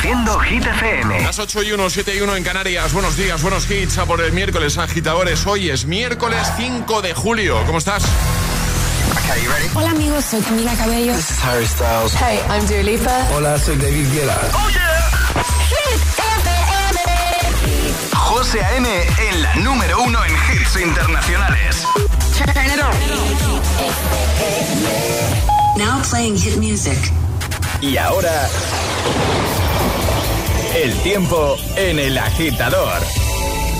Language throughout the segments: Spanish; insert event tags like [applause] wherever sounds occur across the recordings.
Reproduciendo Hit FM. Las 8 y 1, 7 y 1 en Canarias. Buenos días, buenos hits a por el miércoles, agitadores. Hoy es miércoles 5 de julio. ¿Cómo estás? Okay, you ready? Hola amigos, soy Camila Cabello. This is Harry Styles. Hey, I'm Dua Lipa. Hola, soy David Guetta. ¡Oh, yeah! Hit FM. José A.M. en la número uno en hits internacionales. Turn it on. Now playing hit music. Y ahora... El tiempo en el agitador.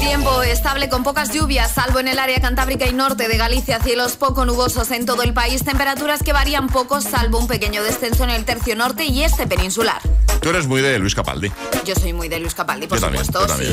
Tiempo estable con pocas lluvias, salvo en el área cantábrica y norte de Galicia, cielos poco nubosos en todo el país, temperaturas que varían poco, salvo un pequeño descenso en el tercio norte y este peninsular. Tú eres muy de Luis Capaldi. Yo soy muy de Luis Capaldi, por Yo también, supuesto. yo también.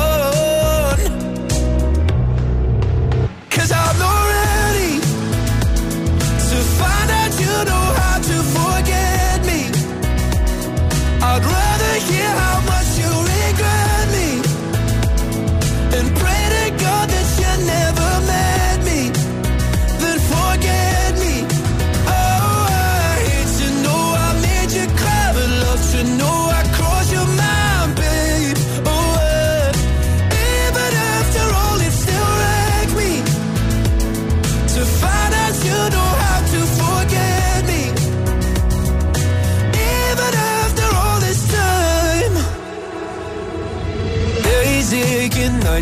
Know how to forget me. I'd rather hear how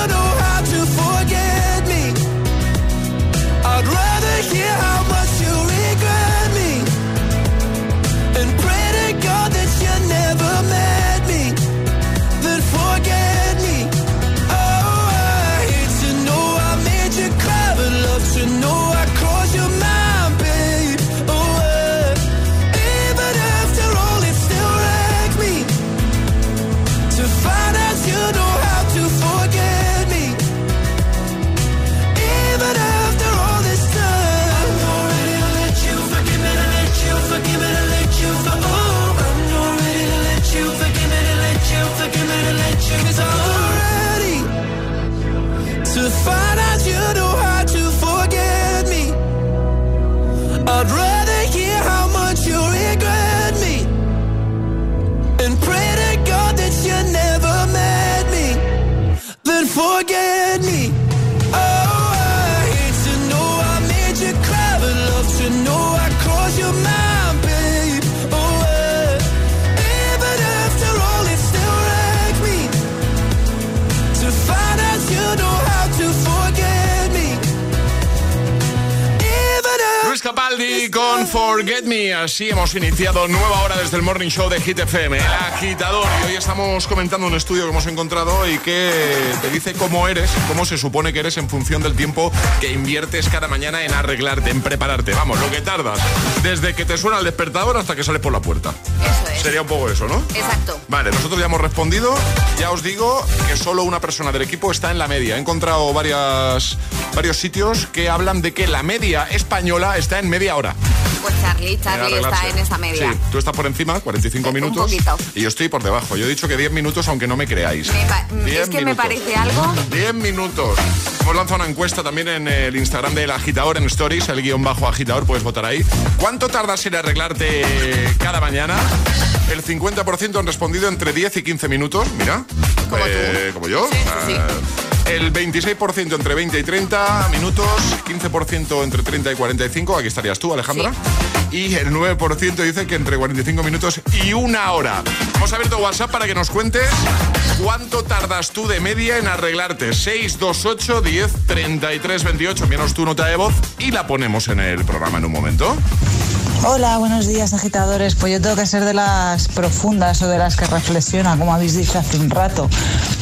Find out info. Forget Me. Así hemos iniciado nueva hora desde el Morning Show de Hit FM, el agitador. Y hoy estamos comentando un estudio que hemos encontrado y que te dice cómo eres, cómo se supone que eres en función del tiempo que inviertes cada mañana en arreglarte, en prepararte. Vamos, lo que tardas. Desde que te suena el despertador hasta que sales por la puerta. Eso es. Sería un poco eso, ¿no? Exacto. Vale, nosotros ya hemos respondido. Ya os digo que solo una persona del equipo está en la media. He encontrado varias, varios sitios que hablan de que la media española está en media hora. Pues Charlie, Charlie está en esa media. Sí, tú estás por encima, 45 Un minutos. poquito. Y yo estoy por debajo. Yo he dicho que 10 minutos, aunque no me creáis. Me pa- 10 es que me parece algo. 10 minutos. Hemos lanzado una encuesta también en el Instagram del agitador en Stories, el guion bajo agitador, puedes votar ahí. ¿Cuánto tardas en arreglarte cada mañana? El 50% han respondido entre 10 y 15 minutos, mira. Como Eh, tú. como yo. Sí, sí, sí. Eh, El 26% entre 20 y 30 minutos, 15% entre 30 y 45, aquí estarías tú, Alejandra. y el 9% dice que entre 45 minutos y una hora. Hemos abierto WhatsApp para que nos cuentes cuánto tardas tú de media en arreglarte. 628 10 33 28. Menos tu nota de voz y la ponemos en el programa en un momento. Hola, buenos días agitadores. Pues yo tengo que ser de las profundas o de las que reflexionan, como habéis dicho hace un rato,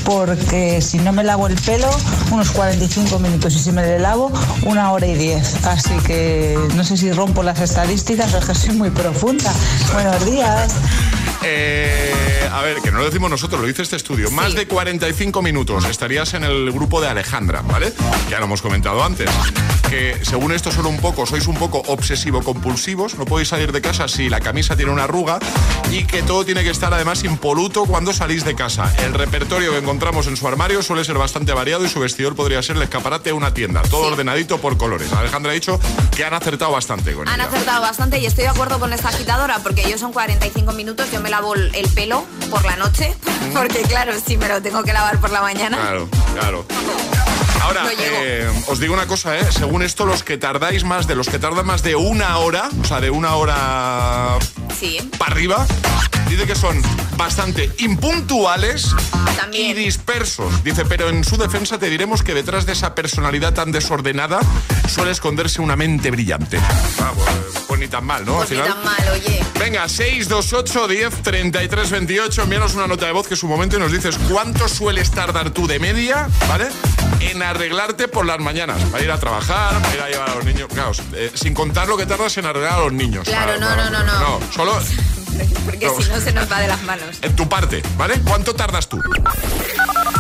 porque si no me lavo el pelo, unos 45 minutos y si me le lavo, una hora y diez. Así que no sé si rompo las estadísticas, pero es que soy muy profunda. Buenos días. Eh, a ver, que no lo decimos nosotros, lo dice este estudio. Más de 45 minutos estarías en el grupo de Alejandra, ¿vale? Ya lo hemos comentado antes. Que según esto son un poco, sois un poco obsesivo-compulsivos, no podéis salir de casa si la camisa tiene una arruga y que todo tiene que estar además impoluto cuando salís de casa. El repertorio que encontramos en su armario suele ser bastante variado y su vestidor podría ser el escaparate de una tienda, todo ordenadito por colores. Alejandra ha dicho que han acertado bastante con Han ella. acertado bastante y estoy de acuerdo con esta agitadora porque ellos son 45 minutos, yo me lavo el el pelo por la noche, porque claro, si me lo tengo que lavar por la mañana. Claro, claro. Ahora, No eh, os digo una cosa, ¿eh? Según esto, los que tardáis más de los que tardan más de una hora, o sea, de una hora Sí, para arriba, dice que son bastante impuntuales También. y dispersos. Dice, pero en su defensa te diremos que detrás de esa personalidad tan desordenada suele esconderse una mente brillante. Ah, pues, pues ni tan mal, ¿no? Al pues ni final. tan mal, oye. Venga, 628 10 33 28. Envíanos una nota de voz que es un momento y nos dices cuánto sueles tardar tú de media, ¿vale? En arreglarte por las mañanas. Para ir a trabajar, para ir a llevar a los niños. Claro, eh, sin contar lo que tardas en arreglar a los niños. Claro, Para- no, para- no, no, no. No, solo [laughs] Porque si no se nos va de las manos. en tu parte, ¿vale? ¿Cuánto tardas tú?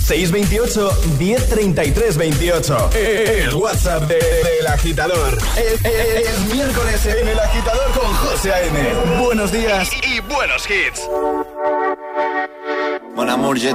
628 1033 28. El WhatsApp de- del agitador. Es, es- es miércoles en el agitador con José A.M. Buenos días. Y, y buenos hits. Mon amour, je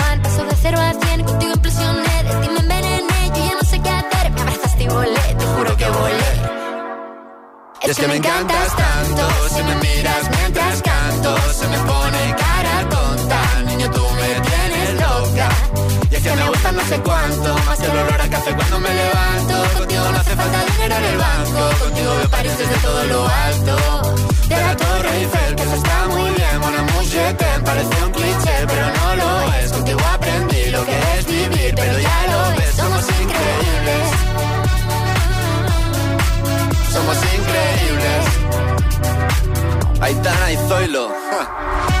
sobre cero a cien, contigo impresioné, de ti me envenené, yo ya no sé qué hacer, me abrazaste y volé, te juro que volé. Es, es que, me encantas tanto, si me miras mientras canto, se me pone cara tonta, niño tú me tienes loca. Y es que, me gusta no sé cuánto, más que el olor a café cuando me levanto, contigo no hace falta dinero en el banco, contigo me pareces de todo lo alto. De la Torre Eiffel, que eso está muy bien, mon amour, je t'aime, parece un cliché, pero no lo es. Contigo aprendí lo que es vivir, pero ya lo ves, somos increíbles. Somos increíbles. Aitana y Zoilo. ja. [laughs]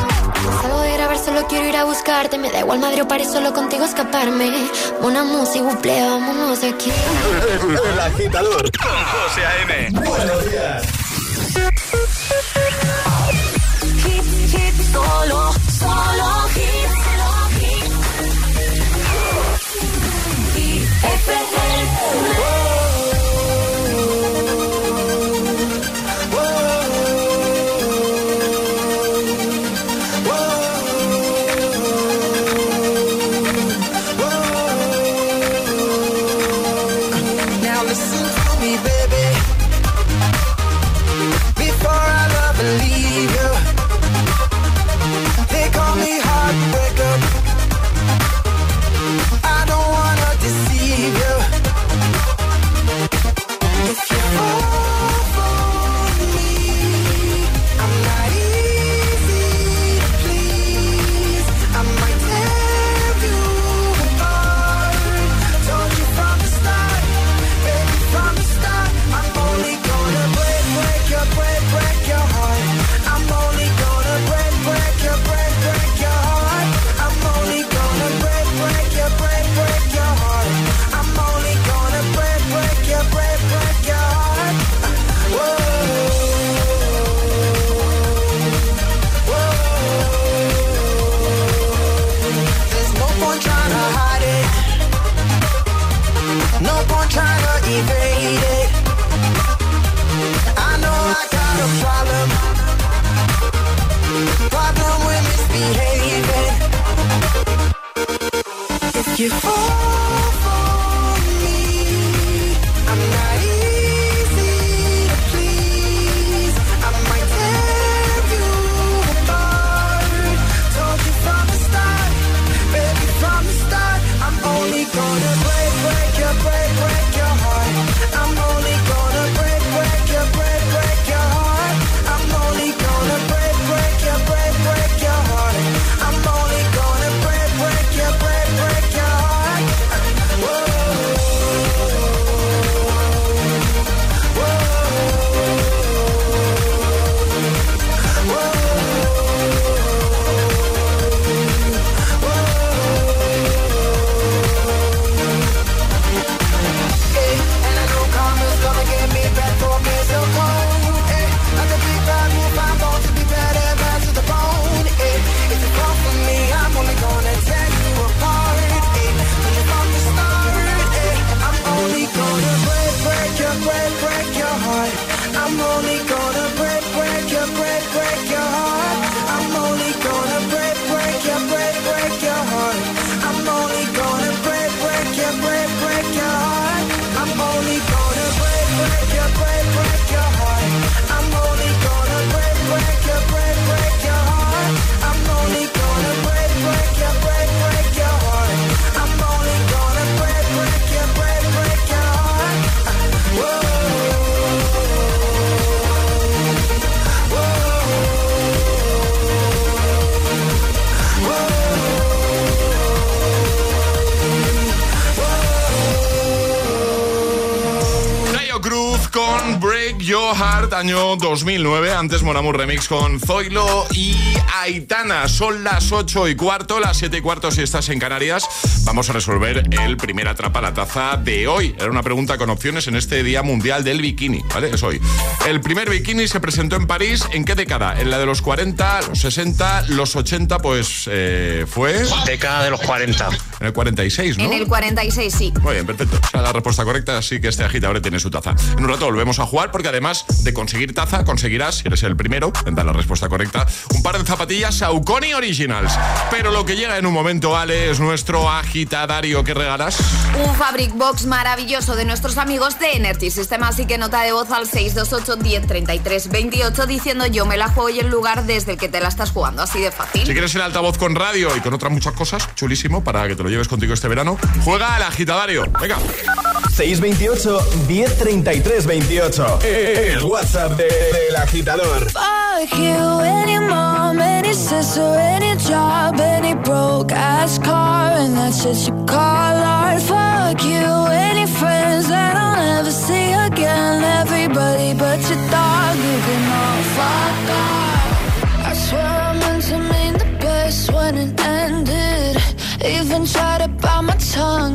Salgo de grabar, solo quiero ir a buscarte. Me da igual madre o París, solo contigo escaparme. Una música, buple, vámonos de aquí. El agitador con José A.M. Buenos días. Hit, hit, solo, solo hit. Hit FM. Año 2009. Antes Moramus Remix con Zoilo y Aitana. Son las 8 y cuarto, las 7 y cuarto si estás en Canarias. Vamos a resolver el primer atrapa la taza de hoy. Era una pregunta con opciones en este Día Mundial del Bikini, ¿vale? Es hoy. El primer bikini se presentó en París. ¿En qué década? ¿En la de los 40, los 60, los 80? Pues eh, fue... Década de los 40. En el 46, ¿no? En el 46, sí. Muy bien, perfecto. O sea, la respuesta correcta, así que este agitador tiene su taza. En un rato volvemos a jugar porque además de conseguir taza, conseguirás, si eres el primero, en dar la respuesta correcta, un par de zapatillas Saucony Originals. Pero lo que llega en un momento, Ale, es nuestro agitadario que regalas. Un Fabric Box maravilloso de nuestros amigos de Energy System. Así que nota de voz al 628 1033 28 diciendo yo me la juego y el lugar desde el que te la estás jugando. Así de fácil. Si quieres el altavoz con radio y con otras muchas cosas, chulísimo, para que te lo lleves contigo este verano, juega al agitadario. Venga. 628 1033 28. El WhatsApp de- del agitador. Fuck you, any mom, any sister, any job, any broke ass car, and that's just you call art. Fuck you, any friends that I'll never see again. Everybody but your dog, you can all fuck off.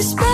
So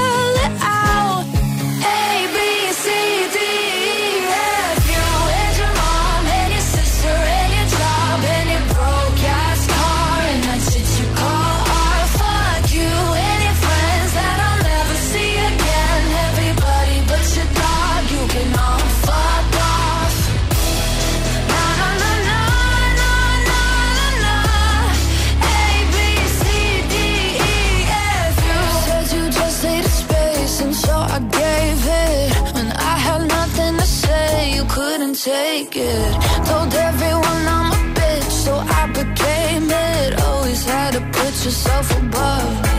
yourself above.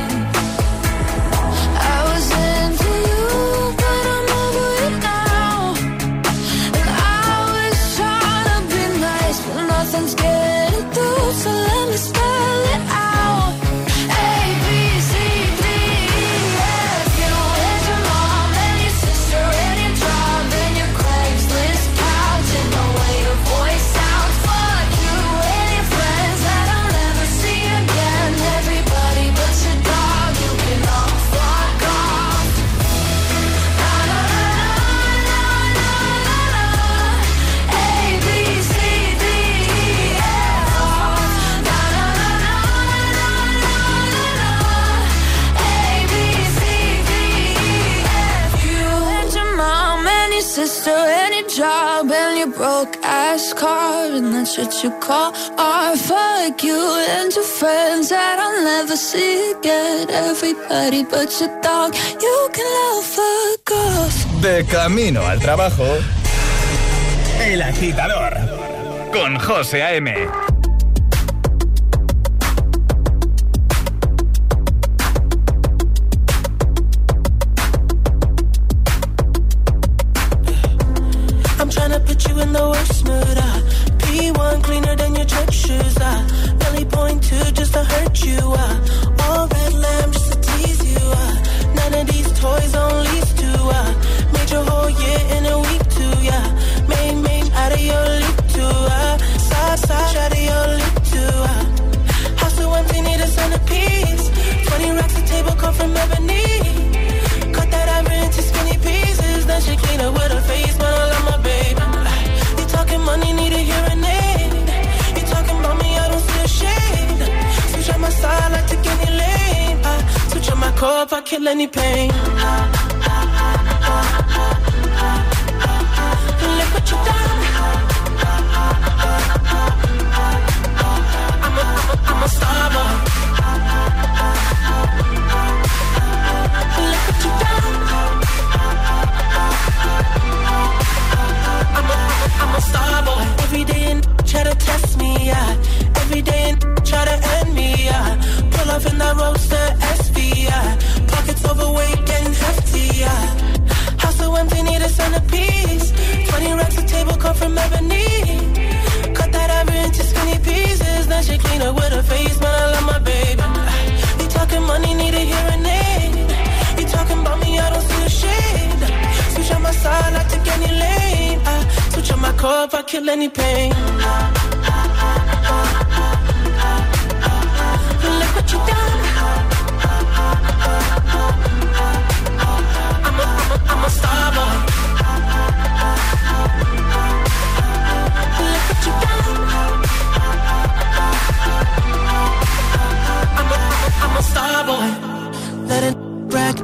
What you call art. Fuck you and your friends that I'll never see again. Everybody but your dog, you can love fuck off. De camino al trabajo. El agitador. Con José A.M. shoes. Uh. Belly point two just to hurt you. I All red lamb just to tease you. Uh. None of these toys on lease to. Uh. Made your whole year in a week too. Yeah. Main main out of your league too. Uh. Side side out of your league too. Uh. House so empty need a centerpiece. 20 racks of table come from ebony. If I kill any pain. Look what you done. I'm a, I'm a, I'm a star. If I kill any pain. Look what you done. I'm a, I'm a, I'm a star boy. Look what you done. I'm a, I'm a star boy.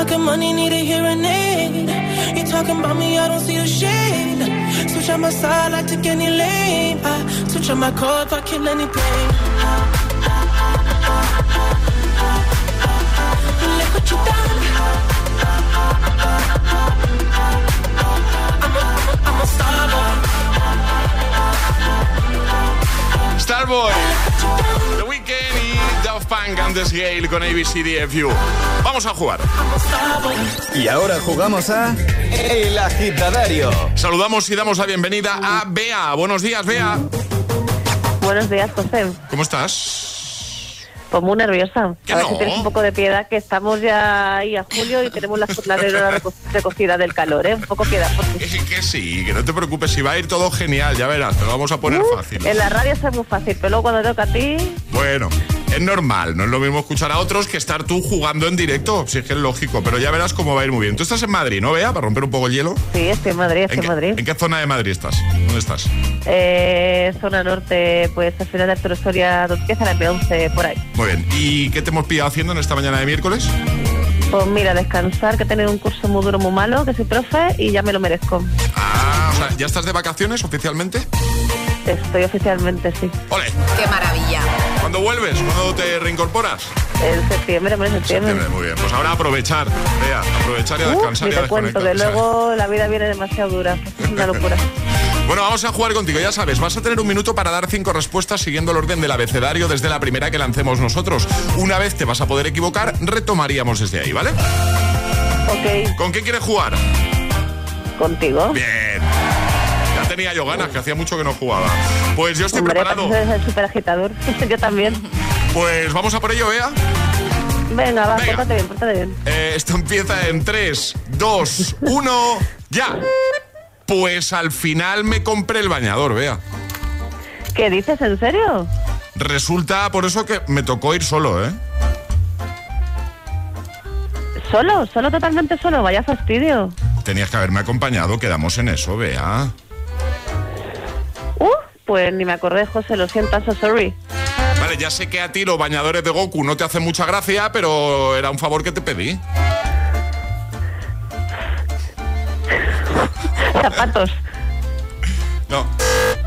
Talking money, need a hearing aid. You talking about me, I don't see the shade. Switch on my side, I take any lane. I switch on my car if I kill any pain. Look what you done. I'm a, I'm a star boy. Starboy, The Weeknd y Daft Punk antes Gale con ABCDFU. Vamos a jugar. Y ahora jugamos a El Agitadario. Saludamos y damos la bienvenida a Bea. Buenos días, Bea. Buenos días, José. ¿Cómo estás? Pues muy nerviosa. Que A ver no. si tienes un poco de piedad, que estamos ya ahí a julio y tenemos la, reco- recogida del calor, ¿eh? Un poco piedad. Porque Que, que sí, que no te preocupes, si va a ir todo genial, ya verás, te lo vamos a poner fácil. en la radio es muy fácil, pero luego cuando toca a ti, Bueno, es normal, no es lo mismo escuchar a otros que estar tú jugando en directo, si es que es lógico, pero ya verás cómo va a ir muy bien. Tú estás en Madrid, ¿no, Bea? Para romper un poco el hielo. sí, estoy en Madrid, estoy ¿En qué, Madrid. en qué zona de Madrid estás? ¿Dónde estás? Eh, zona norte, pues al final de Arturo Soria, donde empieza la M11, por ahí. Muy bien, ¿y qué te hemos pillado haciendo en esta mañana de miércoles? Pues mira, descansar, que he tenido un curso muy duro, muy malo, que soy profe y ya me lo merezco. Ah, o sea, ¿ya estás de vacaciones oficialmente? Estoy oficialmente, sí. ¡Ole! Qué maravilla. ¿Cuándo vuelves? ¿Cuándo te reincorporas? En septiembre, hombre, en septiembre. Septiembre, muy bien. Pues ahora aprovechar, Bea, aprovechar y a Uh, descansar ni y a te cuento, que luego la vida viene demasiado dura. Es una locura. [laughs] Bueno, vamos a jugar contigo, ya sabes, vas a tener un minuto para dar cinco respuestas siguiendo el orden del abecedario desde la primera que lancemos nosotros. Una vez te vas a poder equivocar, retomaríamos desde ahí, ¿vale? Ok, ¿Con qué quieres jugar? contigo. Bien. Tenía yo ganas, que hacía mucho que no jugaba. Pues yo estoy Hombre, preparado. el super agitador. [laughs] Yo también. Pues vamos a por ello, Bea. Venga, va, Venga. pórtate bien, pórtate bien. Eh, esto empieza en 3, 2, 1, ya. Pues al final me compré el bañador, Bea. ¿Qué dices, en serio? Resulta por eso que me tocó ir solo, ¿eh? ¿Solo? ¿Solo totalmente solo? Vaya fastidio. Tenías que haberme acompañado, quedamos en eso, Bea. Pues ni me acordé, José, lo siento, so sorry. Vale, ya sé que a ti los bañadores de Goku no te hacen mucha gracia, pero era un favor que te pedí. [laughs] Zapatos. No.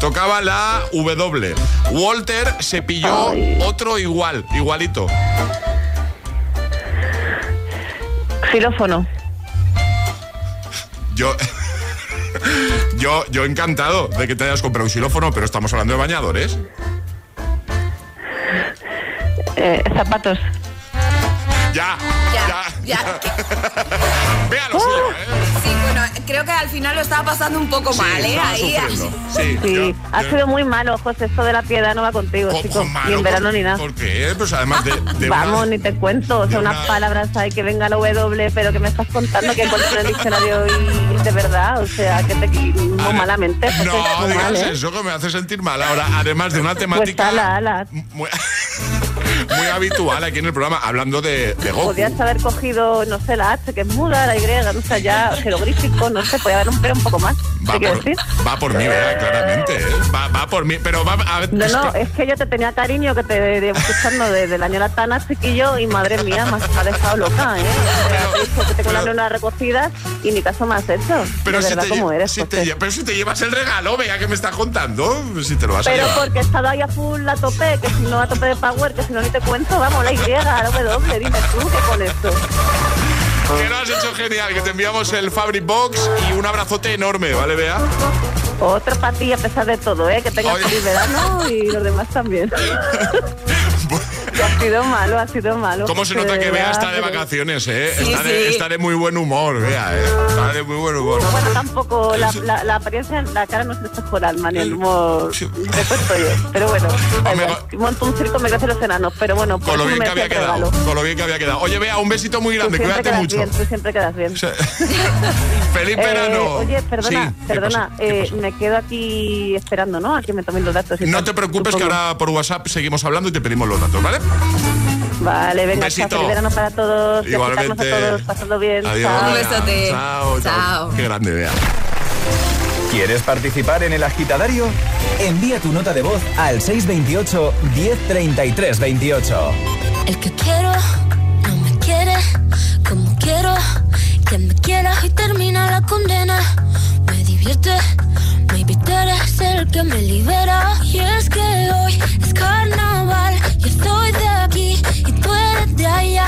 Tocaba la W. Walter se pilló Ay. otro igual, igualito. Xilófono. [laughs] Yo. [laughs] Yo, yo encantado de que te hayas comprado un xilófono, pero estamos hablando de bañadores. Eh, zapatos. Ya, Ya, ya. ya. [laughs] Lo suyo, ¿eh? Creo que al final lo estaba pasando un poco Sí, mal, ¿eh? Ahí. Sí, Sí, yo- ha yo- sido muy malo, José. Esto de la piedad no va contigo, Ojo, chico. malo, Ni en verano por- ni nada. ¿Por qué? Pues además de. de Vamos, una- ni te cuento. O sea, unas una- palabras hay que venga la W, pero que me estás contando que encuentro en el diccionario y de verdad. O sea, que te muy malamente. José, No, digas mal, ¿eh? eso que me hace sentir mal. Ahora, además de una Pues temática ala, ala. muy, [laughs] muy habitual aquí en el programa, hablando de, de Goku. Podrías haber cogido, no sé, la H, que es muda, la Y, no sé, ya jeroglífico, no sé, podría haber un pero un poco más. Va ¿Qué quiero por, decir? va por mí, ¿verdad? Claramente. ¿eh? Va, va por mí, pero va a ver. No, no, es que yo te tenía cariño, que te llevo escuchando desde el año Latana, chiquillo, y madre mía, me has, dejado loca, ¿eh? Te he dicho que tengo pero- recogidas y ni caso me has hecho. pero de si verdad, te, lle- eres, si te lle- pero si te llevas el regalo, vea que me estás contando. Si te lo vas a Pero porque he estado ahí a full a tope, que si no a tope de power, que si no ni te cuento, vamos, la Y, la W, dime tú que con esto. Que lo has hecho genial, que te enviamos el Fabric Box y un abrazote enorme, ¿vale, Bea? Otro para ti a pesar de todo, ¿eh? Que tengas feliz verano y los demás también. [laughs] Ha sido malo, ha sido malo. ¿Cómo se nota que Bea está de vacaciones, eh? Sí, está, de, sí. está de muy buen humor, Bea, eh. Está de muy buen humor. Bueno, tampoco, la, la, la apariencia, la cara no se el alma, ni el humor. Te cuento yo. Pero bueno, [laughs] monto un circo, me crecen los enanos, pero bueno, por Con lo eso bien que había quedado. regalo. Con lo bien que había quedado. Oye, Bea, un besito muy grande, cuídate mucho. bien, tú siempre quedas bien. [laughs] Feliz Eh, verano. oye, perdona, Sí, ¿qué perdona, eh, me quedo aquí esperando, ¿no? A que me tomen los datos. y No tal, te preocupes que ahora por WhatsApp seguimos hablando y te pedimos los datos, ¿vale? Vale, venga, Besito. chao, feliz verano para todos. Igualmente. a todos, pasando bien. Adiós. Chao. Un besote. Chao, chao. Chao. Qué grande, Bea. ¿Quieres participar en el agitadario? Envía tu nota de voz al 628 1033 28. El que quiero que me quiera y termina la condena. Me divierte, maybe tú eres el que me libera. Y es que hoy es carnaval, yo estoy de aquí y tú eres de allá.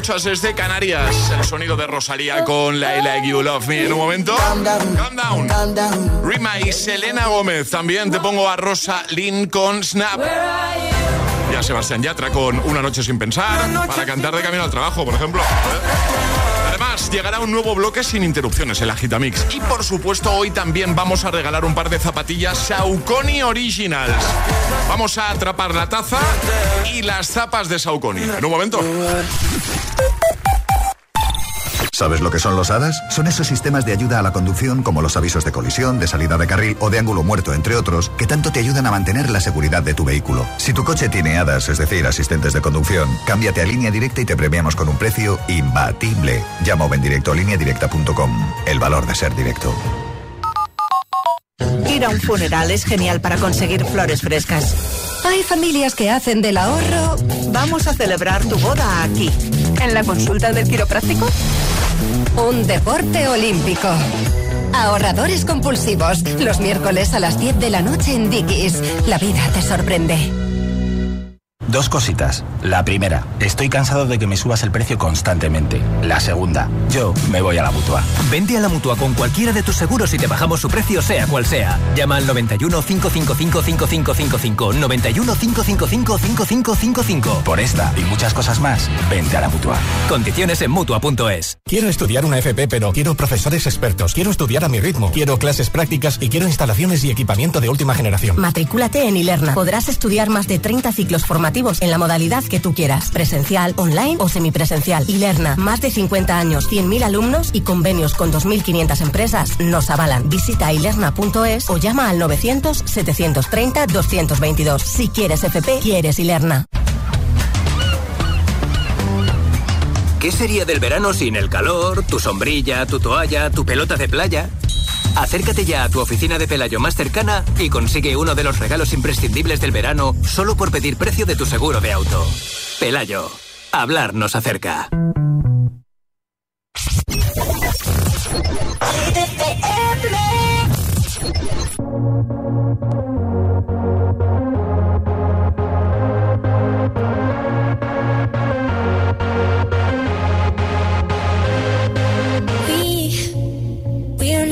Escuchas desde Canarias. El sonido de Rosalía con la I Like You Love Me. En un momento, Calm Down. Rima y Selena Gómez. También te pongo a Rosa Lynn con Snap. Ya Sebastián Yatra con Una Noche Sin Pensar. Para cantar de camino al trabajo, por ejemplo. Además, llegará un nuevo bloque sin interrupciones, el Agitamix. Y por supuesto, hoy también vamos a regalar un par de zapatillas Saucony Originals. Vamos a atrapar la taza y las zapas de Saucony. En un momento. ¿Sabes lo que son los HADAS? Son esos sistemas de ayuda a la conducción como los avisos de colisión, de salida de carril o de ángulo muerto, entre otros, que tanto te ayudan a mantener la seguridad de tu vehículo. Si tu coche tiene HADAS, es decir, asistentes de conducción, cámbiate a línea directa y te premiamos con un precio imbatible. Llama o ven directo a lineadirecta.com. El valor de ser directo. Ir a un funeral es genial para conseguir flores frescas. Hay familias que hacen del ahorro. Vamos a celebrar tu boda aquí. ¿En la consulta del quiropráctico? Un deporte olímpico. Ahorradores compulsivos. Los miércoles a las 10 de la noche en Dickies. La vida te sorprende. Dos cositas. La primera, estoy cansado de que me subas el precio constantemente. La segunda, yo me voy a la mutua. Vente a la mutua con cualquiera de tus seguros y te bajamos su precio, sea cual sea. Llama al 91 555 5555. 91 555 5555. Por esta y muchas cosas más, vente a la mutua. Condiciones en mutua.es. Quiero estudiar una FP, pero quiero profesores expertos. Quiero estudiar a mi ritmo. Quiero clases prácticas y quiero instalaciones y equipamiento de última generación. Matricúlate en Ilerna. Podrás estudiar más de 30 ciclos formativos en la modalidad que tú quieras, presencial, online o semipresencial. Ilerna, más de 50 años, 100.000 alumnos y convenios con 2.500 empresas nos avalan. Visita ilerna.es o llama al 900-730-222. Si quieres FP, quieres Ilerna. ¿Qué sería del verano sin el calor, tu sombrilla, tu toalla, tu pelota de playa? Acércate ya a tu oficina de Pelayo más cercana y consigue uno de los regalos imprescindibles del verano solo por pedir precio de tu seguro de auto. Pelayo, hablar nos acerca.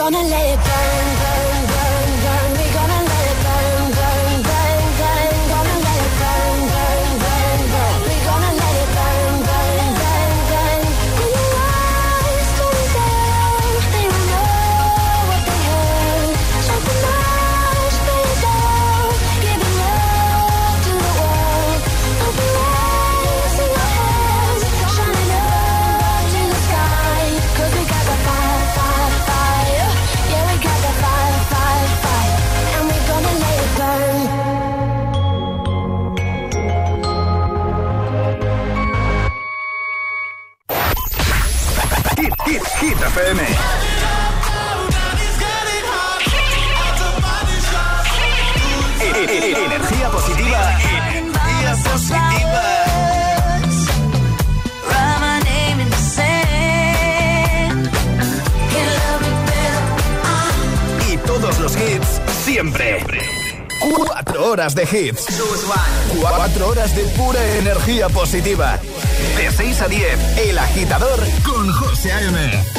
gonna let de hits. 4 horas de pura energía positiva. De 6 a 10, El Agitador con José A.M.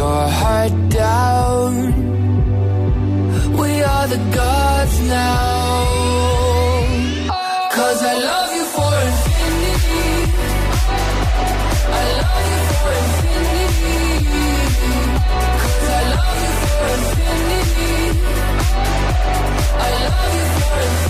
your heart down. We are the gods now. Cause I love you for infinity. I love you for infinity. Cause I love you for infinity. I love you for infinity.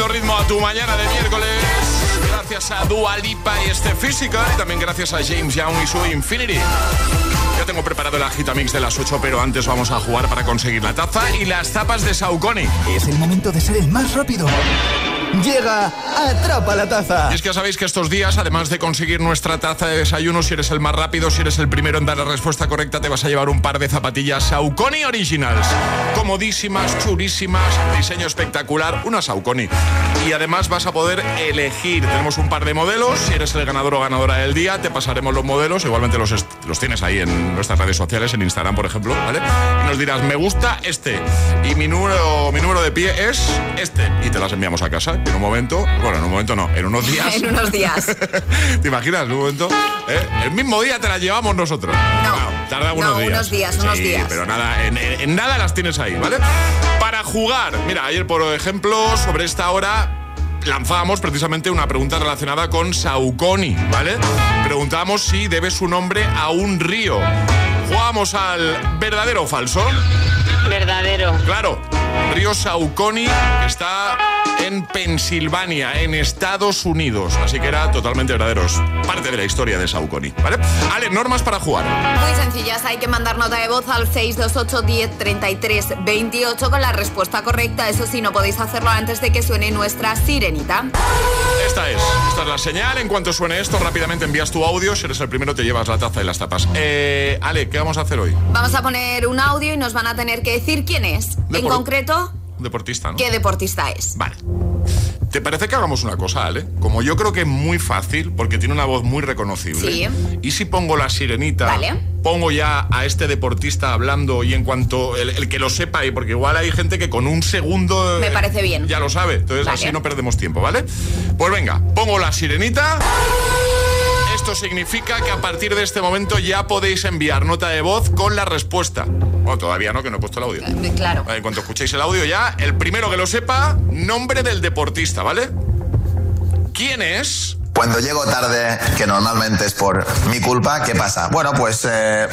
Poniendo ritmo a tu mañana de miércoles. Gracias a Dua Lipa y este Physical. Y también gracias a James Young y su Infinity. Ya tengo preparado el agitamix de las 8, pero antes vamos a jugar para conseguir la taza y las tapas de Saucony. Es el momento de ser el más rápido. Llega Atrapa la Taza. Es que sabéis que estos días, además de conseguir nuestra taza de desayuno, si eres el más rápido, si eres el primero en dar la respuesta correcta, te vas a llevar un par de zapatillas Saucony Originals. Comodísimas, churísimas, diseño espectacular, una Saucony. Y además vas a poder elegir. Tenemos un par de modelos. Si eres el ganador o ganadora del día, te pasaremos los modelos. Igualmente los, los tienes ahí en nuestras redes sociales, en Instagram, por ejemplo, ¿vale? Y nos dirás, me gusta este. Y mi número, mi número de pie es este. Y te las enviamos a casa. En un momento, bueno, en un momento no, en unos días. [laughs] En unos días. [laughs] ¿Te imaginas? En un momento. ¿eh? El mismo día te las llevamos nosotros. No. tarda unos no, días. unos días, unos Sí, días. Pero nada, en, en- en nada las tienes ahí, ¿vale? Para jugar, mira, ayer por ejemplo, sobre esta hora lanzábamos precisamente una pregunta relacionada con Saucony, ¿vale? Preguntábamos si debe su nombre a un río. Jugamos al verdadero o falso. Verdadero. Claro, río Saucony que está en Pensilvania, en Estados Unidos. Así que era totalmente verdaderos. Parte de la historia de Saucony, ¿vale? Ale, normas para jugar. Muy sencillas, hay que mandar nota de voz al 628 10 33 28 con la respuesta correcta. Eso sí, no podéis hacerlo antes de que suene nuestra sirenita. Esta es, esta es la señal. En cuanto suene esto, rápidamente envías tu audio. Si eres el primero, te llevas la taza y las tapas. Eh, Ale, ¿qué vamos a hacer hoy? Vamos a poner un audio y nos van a tener que decir quién es. En Depor- concreto, Deportista, ¿no? qué deportista es. Vale. ¿Te parece que hagamos una cosa, Ale? Como yo creo que es muy fácil, porque tiene una voz muy reconocible. Sí. Y si pongo la sirenita, Vale. pongo ya a este deportista hablando y en cuanto el, el que lo sepa, y porque igual hay gente que con un segundo Me eh, parece bien. ya lo sabe. Entonces Vale. así no perdemos tiempo, ¿vale? Pues venga, pongo la sirenita. Esto significa que a partir de este momento ya podéis enviar nota de voz con la respuesta. Bueno, todavía no, que no he puesto el audio. Claro. Vale, En cuanto escuchéis el audio ya, el primero que lo sepa, nombre del deportista, ¿vale? ¿Quién es? Cuando llego tarde, que normalmente es por mi culpa, ¿qué pasa? Bueno, pues eh,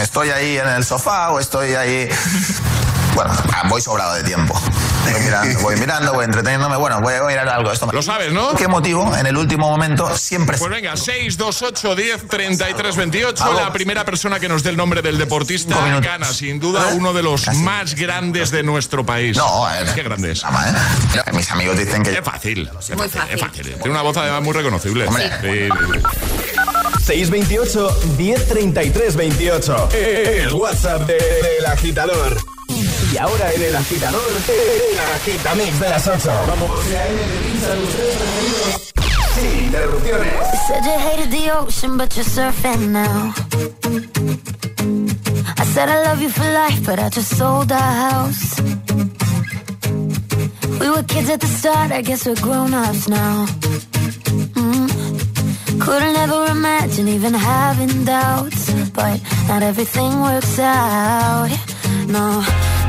estoy ahí en el sofá o estoy ahí... Bueno, voy sobrado de tiempo. Voy mirando, voy, mirando, voy entreteniéndome. Bueno, voy, voy a mirar algo. Esto me- Lo sabes, ¿no? ¿Qué motivo? En el último momento siempre... Pues venga, 6, 2, 8, 10, 33, 28. Algo. La primera persona que nos dé el nombre del deportista gana, sin duda, uno de los más grandes de nuestro país. No, a ver. Qué grande es. Nada más, ¿eh? Mis amigos dicen que... Es fácil. Es Muy fácil. Es fácil. fácil. Tiene una voz además muy reconocible. Hombre. Sí, sí, sí. 628 1033 28. El WhatsApp de- del agitador. Y ahora en el agitador, el agitamix de las 8. Vamos. Sin interrupciones. Said you hated the ocean, but you're surfing now. I said I love you for life, but I just sold our house. We were kids at the start, I guess we're grown ups now. Mm. Couldn't ever imagine even having doubts, but not everything works out. No,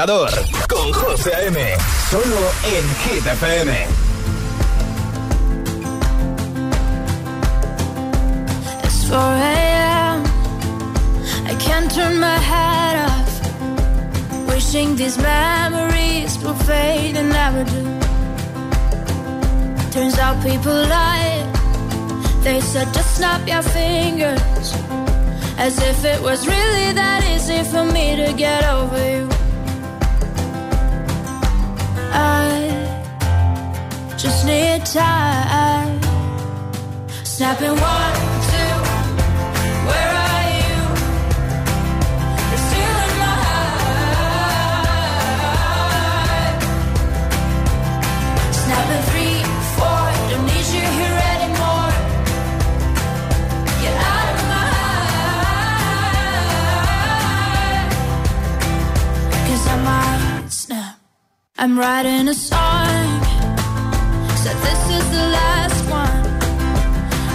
agitador con José. Solo en Hit FM. It's 4 a.m. I can't turn my head off. Wishing these memories will fade and never do. Turns out people lie. They said just snap your fingers. As if it was really that easy for me to get over you. Snapping one, two, where are you? You're still in my three, four, don't need you here anymore. Out of my snap. I'm writing a song. Said this is the last.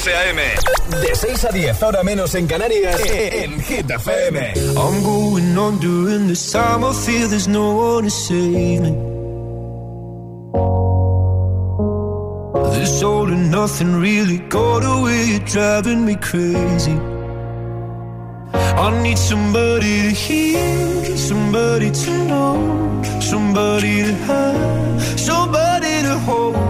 José A.M. De 6 a 10, ahora menos en Canarias, en Hit FM. I'm going on during this time. I feel there's no one to save me. This all and nothing really got away. You're driving me crazy. I need somebody to hear, somebody to know, somebody to have, somebody to hold.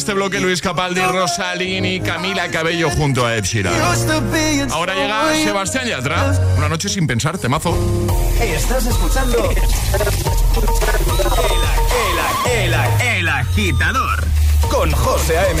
este bloque Luis Capaldi, Rosalini, Camila Cabello junto a Ed Sheeran. Ahora llega Sebastián Yatra. Una noche sin pensar, temazo. Estás escuchando [laughs] el, el, el agitador con José A.M.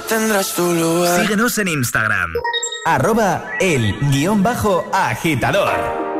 tendrás tu lugar. Síguenos en Instagram. Arroba el guion bajo agitador.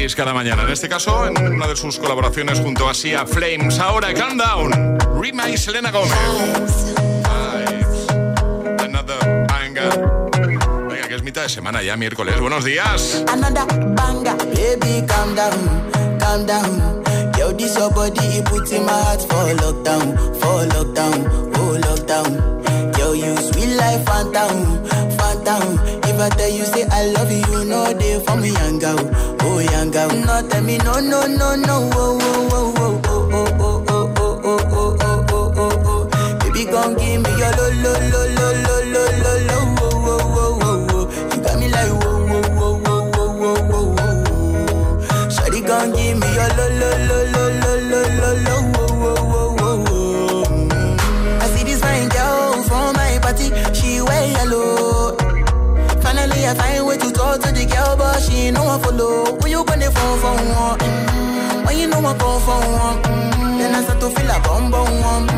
Kiss cada mañana. En este caso, en una de sus colaboraciones junto a Sia Flames. Ahora, Calm Down, Rima y Selena Gomez. Vibes. Another banger. Venga, que es mitad de semana ya, miércoles. Buenos días. Another banger. Baby, calm down, calm down. Yo, this your body, it puts in my heart for lockdown, for lockdown, oh lockdown. Yo, you sweet sweet like Fanta, Fanta. If I tell you say I love you, no day for me, yanga, oh yanga. No tell me no, no, no, no, oh, oh, oh, oh, oh, oh, oh, oh, oh, oh, oh, oh, oh, oh. Baby, come give me your lo, lo, lo, lo, lo. she know I follow. When you gonna phone for one? Mm. When you know I come for one? Mm. Then I start to feel a bum bum one.